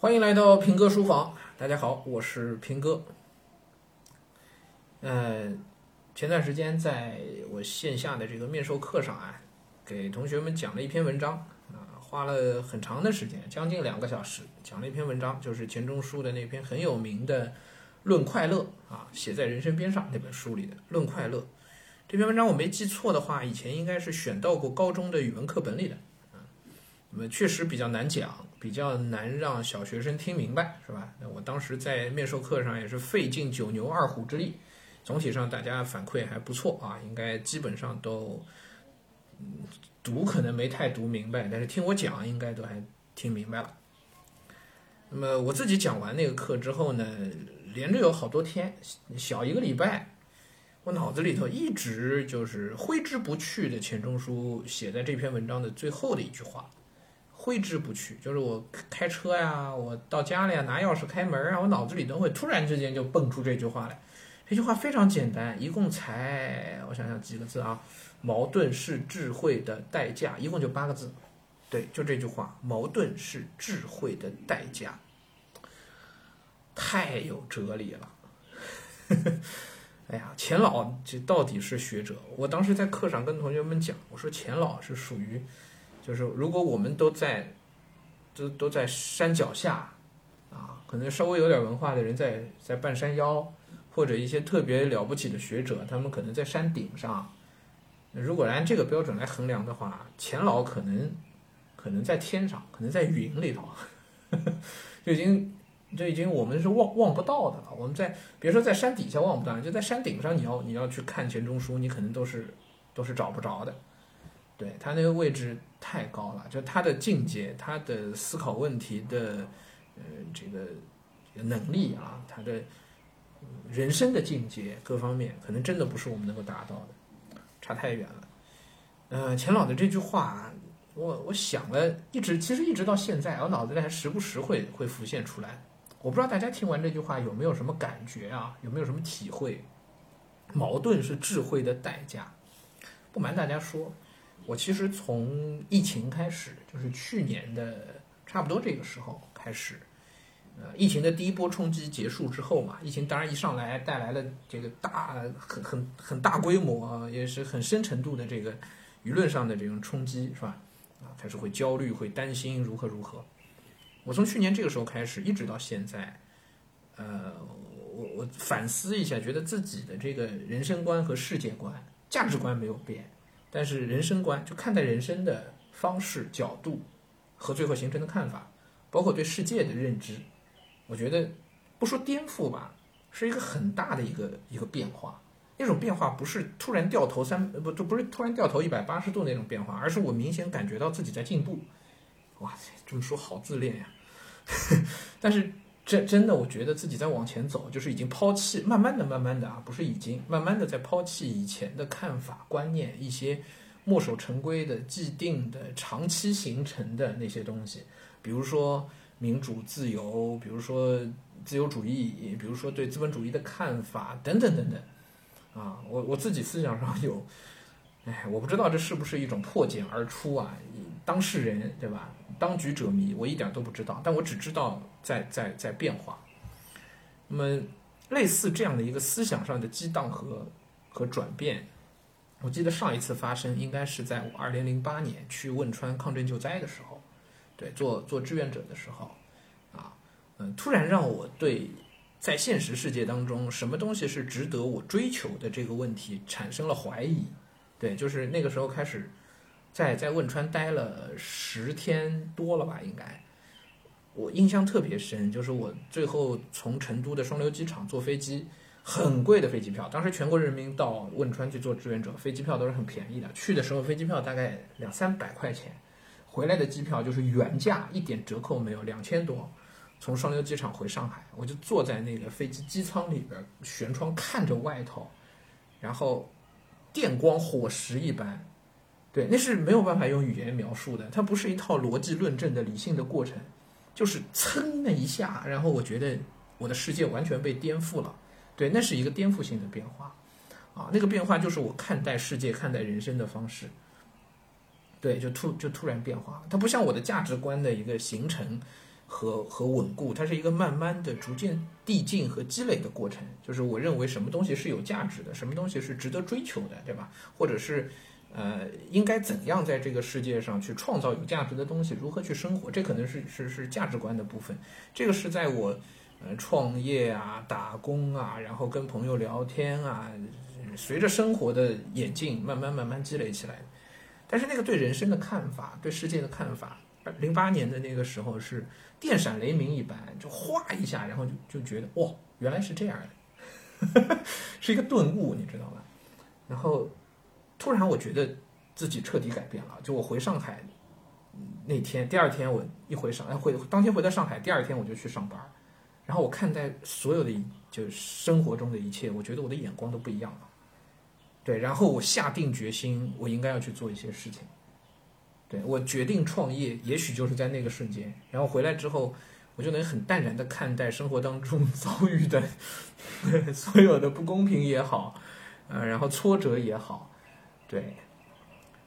欢迎来到平哥书房，大家好，我是平哥。呃，前段时间在我线下的这个面授课上啊，给同学们讲了一篇文章啊，花了很长的时间，将近两个小时，讲了一篇文章，就是钱钟书的那篇很有名的《论快乐》啊，写在人生边上那本书里的《论快乐》。这篇文章我没记错的话，以前应该是选到过高中的语文课本里的啊。那么确实比较难讲，比较难让小学生听明白，是吧？那我当时在面授课上也是费尽九牛二虎之力，总体上大家反馈还不错啊，应该基本上都，嗯，读可能没太读明白，但是听我讲应该都还听明白了。那么我自己讲完那个课之后呢，连着有好多天，小一个礼拜。我脑子里头一直就是挥之不去的钱钟书写在这篇文章的最后的一句话，挥之不去，就是我开车呀，我到家里呀，拿钥匙开门啊，我脑子里都会突然之间就蹦出这句话来。这句话非常简单，一共才我想想几个字啊，矛盾是智慧的代价，一共就八个字，对，就这句话，矛盾是智慧的代价，太有哲理了。哎呀，钱老这到底是学者？我当时在课上跟同学们讲，我说钱老是属于，就是如果我们都在，都都在山脚下，啊，可能稍微有点文化的人在在半山腰，或者一些特别了不起的学者，他们可能在山顶上。如果按这个标准来衡量的话，钱老可能可能在天上，可能在云里头，就已经。就已经我们是望望不到的了。我们在别说在山底下望不到，就在山顶上，你要你要去看钱钟书，你可能都是都是找不着的。对他那个位置太高了，就他的境界，他的思考问题的呃这个能力啊，他的人生的境界各方面，可能真的不是我们能够达到的，差太远了。呃，钱老的这句话，我我想了一直，其实一直到现在，我脑子里还时不时会会浮现出来。我不知道大家听完这句话有没有什么感觉啊？有没有什么体会？矛盾是智慧的代价。不瞒大家说，我其实从疫情开始，就是去年的差不多这个时候开始，呃，疫情的第一波冲击结束之后嘛，疫情当然一上来带来了这个大很很很大规模，也是很深程度的这个舆论上的这种冲击，是吧？啊，开始会焦虑，会担心如何如何。我从去年这个时候开始，一直到现在，呃，我我反思一下，觉得自己的这个人生观和世界观、价值观没有变，但是人生观就看待人生的方式、角度和最后形成的看法，包括对世界的认知，我觉得不说颠覆吧，是一个很大的一个一个变化。那种变化不是突然掉头三不就不是突然掉头一百八十度那种变化，而是我明显感觉到自己在进步。哇塞，这么说好自恋呀！但 是这真的，我觉得自己在往前走，就是已经抛弃，慢慢的、慢慢的啊，不是已经慢慢的在抛弃以前的看法、观念，一些墨守成规的、既定的、长期形成的那些东西，比如说民主自由，比如说自由主义，比如说对资本主义的看法等等等等。啊，我我自己思想上有，哎，我不知道这是不是一种破茧而出啊？当事人对吧？当局者迷，我一点都不知道，但我只知道在在在变化。那么，类似这样的一个思想上的激荡和和转变，我记得上一次发生应该是在我二零零八年去汶川抗震救灾的时候，对，做做志愿者的时候，啊，嗯，突然让我对在现实世界当中什么东西是值得我追求的这个问题产生了怀疑。对，就是那个时候开始。在在汶川待了十天多了吧，应该，我印象特别深，就是我最后从成都的双流机场坐飞机，很贵的飞机票，当时全国人民到汶川去做志愿者，飞机票都是很便宜的，去的时候飞机票大概两三百块钱，回来的机票就是原价，一点折扣没有，两千多，从双流机场回上海，我就坐在那个飞机机舱里边，舷窗看着外头，然后电光火石一般。对，那是没有办法用语言描述的，它不是一套逻辑论证的理性的过程，就是噌那一下，然后我觉得我的世界完全被颠覆了。对，那是一个颠覆性的变化，啊，那个变化就是我看待世界、看待人生的方式。对，就突就突然变化，它不像我的价值观的一个形成，和和稳固，它是一个慢慢的、逐渐递进和积累的过程。就是我认为什么东西是有价值的，什么东西是值得追求的，对吧？或者是呃，应该怎样在这个世界上去创造有价值的东西，如何去生活，这可能是是是价值观的部分。这个是在我呃创业啊、打工啊，然后跟朋友聊天啊，随着生活的演进，慢慢慢慢积累起来。但是那个对人生的看法，对世界的看法，零八年的那个时候是电闪雷鸣一般，就哗一下，然后就就觉得哇，原来是这样的，是一个顿悟，你知道吧？然后突然我觉得自己彻底改变了。就我回上海那天，第二天我一回上，哎回当天回到上海，第二天我就去上班，然后我看待所有的就是生活中的一切，我觉得我的眼光都不一样了。对，然后我下定决心，我应该要去做一些事情。对我决定创业，也许就是在那个瞬间。然后回来之后，我就能很淡然的看待生活当中 遭遇的 所有的不公平也好，呃，然后挫折也好，对。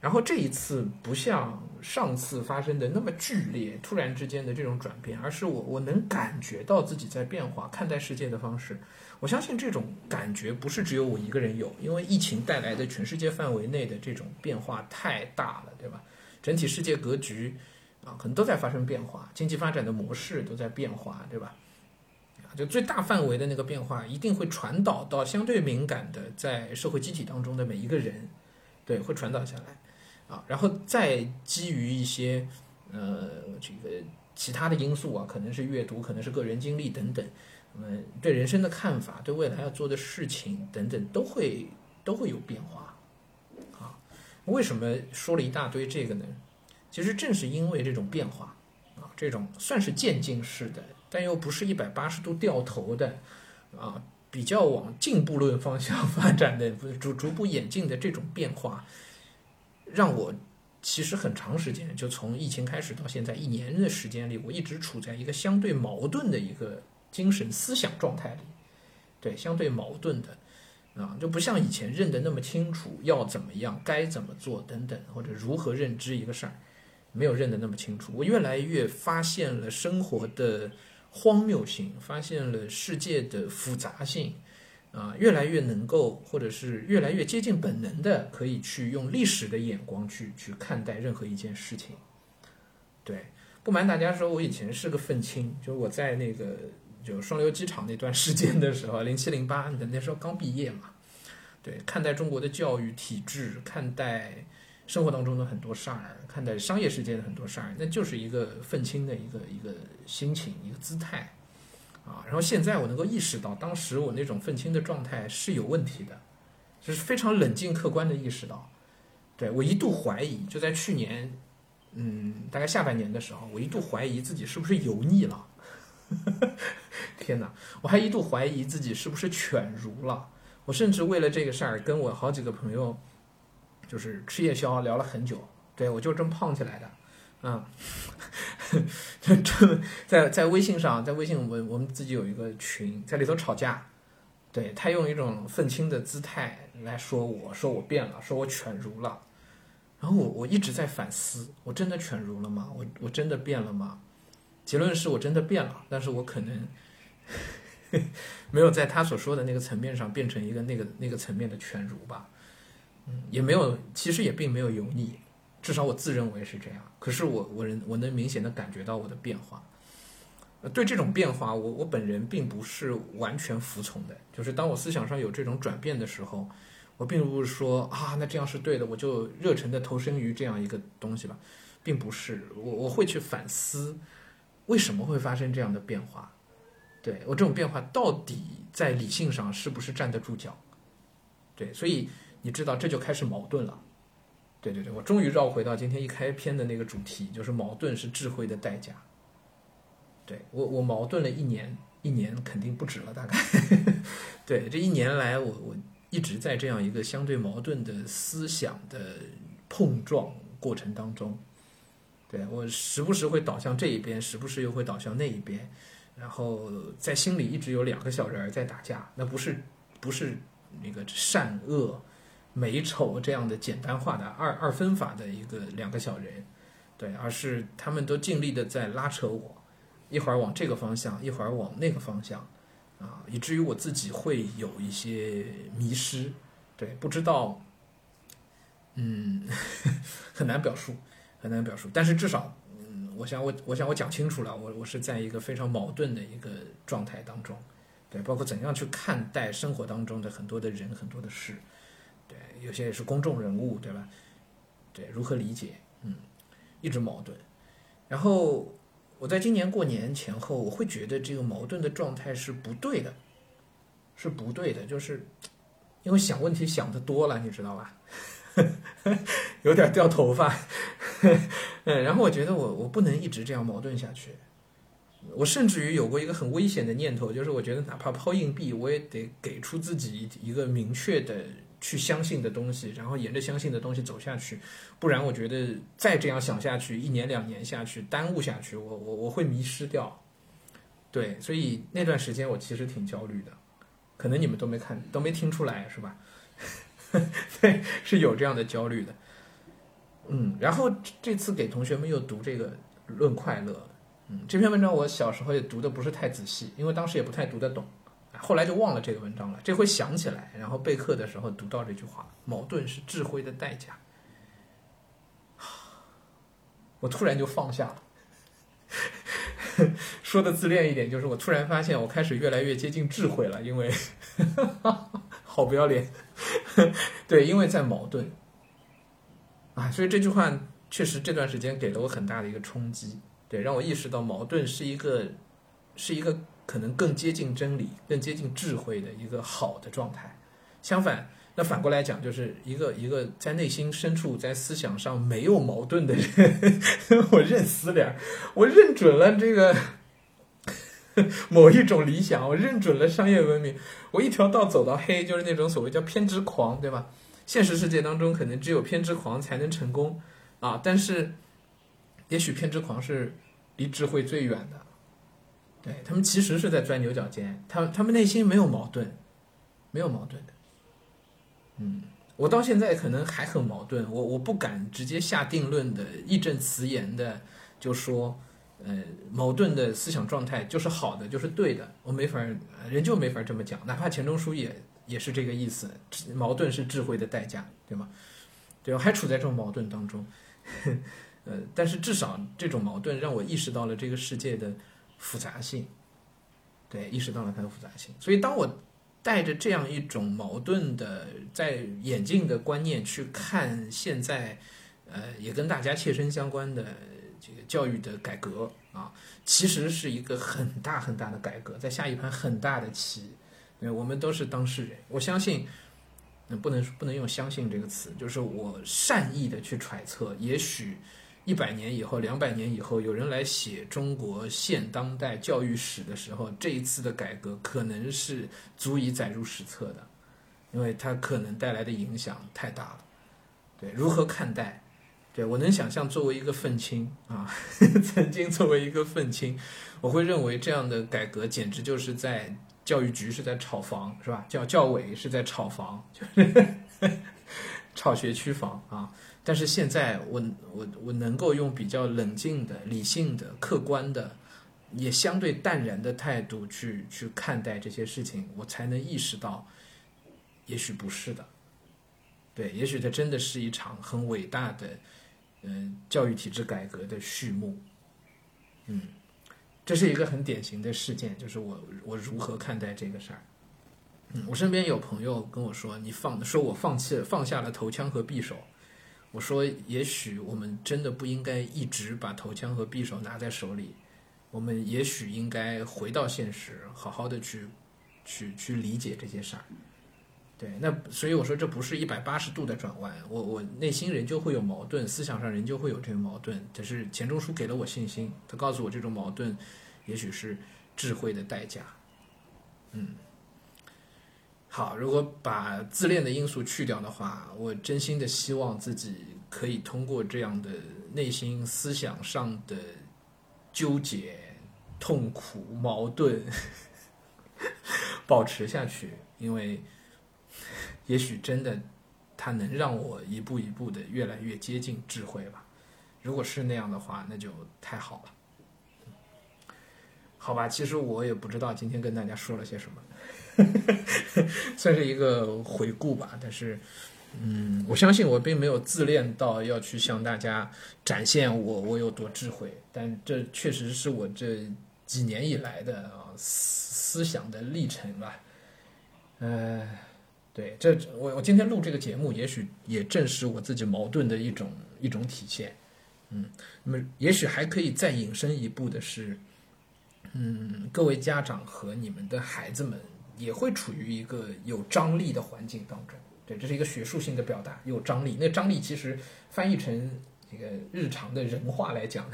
然后这一次不像上次发生的那么剧烈，突然之间的这种转变，而是我我能感觉到自己在变化，看待世界的方式。我相信这种感觉不是只有我一个人有，因为疫情带来的全世界范围内的这种变化太大了，对吧？整体世界格局啊，可能都在发生变化，经济发展的模式都在变化，对吧？啊，就最大范围的那个变化，一定会传导到相对敏感的在社会机体当中的每一个人，对，会传导下来。啊，然后再基于一些呃这个其他的因素啊，可能是阅读，可能是个人经历等等，嗯，对人生的看法，对未来要做的事情等等，都会都会有变化。啊，为什么说了一大堆这个呢？其实正是因为这种变化啊，这种算是渐进式的，但又不是一百八十度掉头的啊，比较往进步论方向发展的，逐逐步演进的这种变化。让我其实很长时间，就从疫情开始到现在一年的时间里，我一直处在一个相对矛盾的一个精神思想状态里，对，相对矛盾的啊，就不像以前认得那么清楚，要怎么样，该怎么做等等，或者如何认知一个事儿，没有认得那么清楚。我越来越发现了生活的荒谬性，发现了世界的复杂性。啊，越来越能够，或者是越来越接近本能的，可以去用历史的眼光去去看待任何一件事情。对，不瞒大家说，我以前是个愤青，就是我在那个就双流机场那段时间的时候，零七零八，那时候刚毕业嘛。对，看待中国的教育体制，看待生活当中的很多事儿，看待商业世界的很多事儿，那就是一个愤青的一个一个心情，一个姿态。啊，然后现在我能够意识到，当时我那种愤青的状态是有问题的，就是非常冷静客观的意识到，对我一度怀疑，就在去年，嗯，大概下半年的时候，我一度怀疑自己是不是油腻了，天哪，我还一度怀疑自己是不是犬儒了，我甚至为了这个事儿跟我好几个朋友，就是吃夜宵聊了很久，对我就这么胖起来的。嗯，这这在在微信上，在微信我我们自己有一个群，在里头吵架，对他用一种愤青的姿态来说我，说我变了，说我犬儒了，然后我我一直在反思，我真的犬儒了吗？我我真的变了吗？结论是我真的变了，但是我可能 没有在他所说的那个层面上变成一个那个那个层面的犬儒吧，嗯，也没有，其实也并没有油腻。至少我自认为是这样，可是我我能我能明显的感觉到我的变化，对这种变化，我我本人并不是完全服从的。就是当我思想上有这种转变的时候，我并不是说啊，那这样是对的，我就热忱的投身于这样一个东西吧，并不是。我我会去反思，为什么会发生这样的变化？对我这种变化到底在理性上是不是站得住脚？对，所以你知道这就开始矛盾了。对对对，我终于绕回到今天一开篇的那个主题，就是矛盾是智慧的代价。对我，我矛盾了一年，一年肯定不止了，大概。对这一年来，我我一直在这样一个相对矛盾的思想的碰撞过程当中。对我时不时会倒向这一边，时不时又会倒向那一边，然后在心里一直有两个小人在打架，那不是不是那个善恶。美丑这样的简单化的二二分法的一个两个小人，对，而是他们都尽力的在拉扯我，一会儿往这个方向，一会儿往那个方向，啊，以至于我自己会有一些迷失，对，不知道，嗯，很难表述，很难表述。但是至少，嗯，我想我我想我讲清楚了，我我是在一个非常矛盾的一个状态当中，对，包括怎样去看待生活当中的很多的人很多的事，有些也是公众人物，对吧？对，如何理解？嗯，一直矛盾。然后我在今年过年前后，我会觉得这个矛盾的状态是不对的，是不对的，就是因为想问题想的多了，你知道吧？有点掉头发。嗯，然后我觉得我我不能一直这样矛盾下去。我甚至于有过一个很危险的念头，就是我觉得哪怕抛硬币，我也得给出自己一个明确的。去相信的东西，然后沿着相信的东西走下去，不然我觉得再这样想下去，一年两年下去，耽误下去，我我我会迷失掉。对，所以那段时间我其实挺焦虑的，可能你们都没看，都没听出来是吧？对，是有这样的焦虑的。嗯，然后这次给同学们又读这个《论快乐》，嗯，这篇文章我小时候也读的不是太仔细，因为当时也不太读得懂。后来就忘了这个文章了，这回想起来，然后备课的时候读到这句话：“矛盾是智慧的代价。”我突然就放下了。说的自恋一点，就是我突然发现，我开始越来越接近智慧了，因为 好不要脸。对，因为在矛盾啊，所以这句话确实这段时间给了我很大的一个冲击，对，让我意识到矛盾是一个，是一个。可能更接近真理、更接近智慧的一个好的状态。相反，那反过来讲，就是一个一个在内心深处、在思想上没有矛盾的人，我认死理儿，我认准了这个 某一种理想，我认准了商业文明，我一条道走到黑，就是那种所谓叫偏执狂，对吧？现实世界当中，可能只有偏执狂才能成功啊。但是，也许偏执狂是离智慧最远的。对他们其实是在钻牛角尖，他他们内心没有矛盾，没有矛盾的。嗯，我到现在可能还很矛盾，我我不敢直接下定论的义正辞严的就说，呃，矛盾的思想状态就是好的，就是对的，我没法，人就没法这么讲，哪怕钱钟书也也是这个意思，矛盾是智慧的代价，对吗？对，我还处在这种矛盾当中，呃，但是至少这种矛盾让我意识到了这个世界的。复杂性，对，意识到了它的复杂性。所以，当我带着这样一种矛盾的在眼镜的观念去看现在，呃，也跟大家切身相关的这个教育的改革啊，其实是一个很大很大的改革，在下一盘很大的棋。对，我们都是当事人。我相信，嗯，不能不能用“相信”这个词，就是我善意的去揣测，也许。一百年以后，两百年以后，有人来写中国现当代教育史的时候，这一次的改革可能是足以载入史册的，因为它可能带来的影响太大了。对，如何看待？对我能想象，作为一个愤青啊，曾经作为一个愤青，我会认为这样的改革简直就是在教育局是在炒房，是吧？教教委是在炒房，就是 炒学区房啊。但是现在，我我我能够用比较冷静的、理性的、客观的，也相对淡然的态度去去看待这些事情，我才能意识到，也许不是的，对，也许它真的是一场很伟大的，嗯，教育体制改革的序幕，嗯，这是一个很典型的事件，就是我我如何看待这个事儿，嗯，我身边有朋友跟我说，你放说我放弃放下了头枪和匕首。我说，也许我们真的不应该一直把头枪和匕首拿在手里，我们也许应该回到现实，好好的去，去去理解这些事儿。对，那所以我说这不是一百八十度的转弯，我我内心仍旧会有矛盾，思想上仍旧会有这个矛盾。只是钱钟书给了我信心，他告诉我这种矛盾，也许是智慧的代价。嗯。好，如果把自恋的因素去掉的话，我真心的希望自己可以通过这样的内心思想上的纠结、痛苦、矛盾保持下去，因为也许真的它能让我一步一步的越来越接近智慧吧。如果是那样的话，那就太好了。好吧，其实我也不知道今天跟大家说了些什么，算是一个回顾吧。但是，嗯，我相信我并没有自恋到要去向大家展现我我有多智慧，但这确实是我这几年以来的啊思想的历程吧。呃，对，这我我今天录这个节目，也许也正是我自己矛盾的一种一种体现。嗯，那么也许还可以再引申一步的是。嗯，各位家长和你们的孩子们也会处于一个有张力的环境当中。对，这是一个学术性的表达，有张力。那张力其实翻译成这个日常的人话来讲，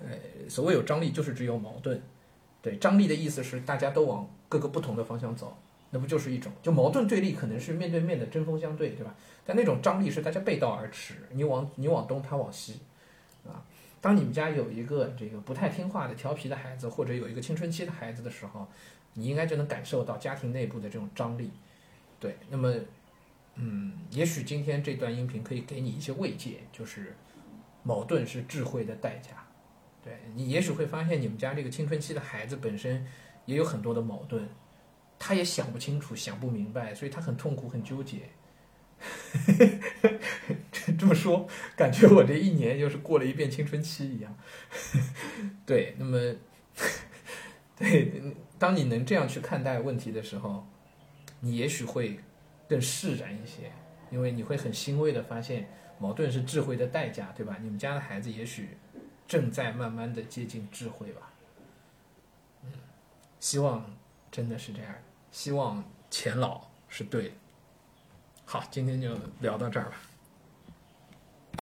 呃，所谓有张力就是只有矛盾。对，张力的意思是大家都往各个不同的方向走，那不就是一种就矛盾对立，可能是面对面的针锋相对，对吧？但那种张力是大家背道而驰，你往你往东，他往西，啊。当你们家有一个这个不太听话的调皮的孩子，或者有一个青春期的孩子的时候，你应该就能感受到家庭内部的这种张力。对，那么，嗯，也许今天这段音频可以给你一些慰藉，就是矛盾是智慧的代价。对你，也许会发现你们家这个青春期的孩子本身也有很多的矛盾，他也想不清楚、想不明白，所以他很痛苦、很纠结。这么说，感觉我这一年就是过了一遍青春期一样。对，那么，对，当你能这样去看待问题的时候，你也许会更释然一些，因为你会很欣慰的发现，矛盾是智慧的代价，对吧？你们家的孩子也许正在慢慢的接近智慧吧。嗯，希望真的是这样，希望钱老是对的。好，今天就聊到这儿吧。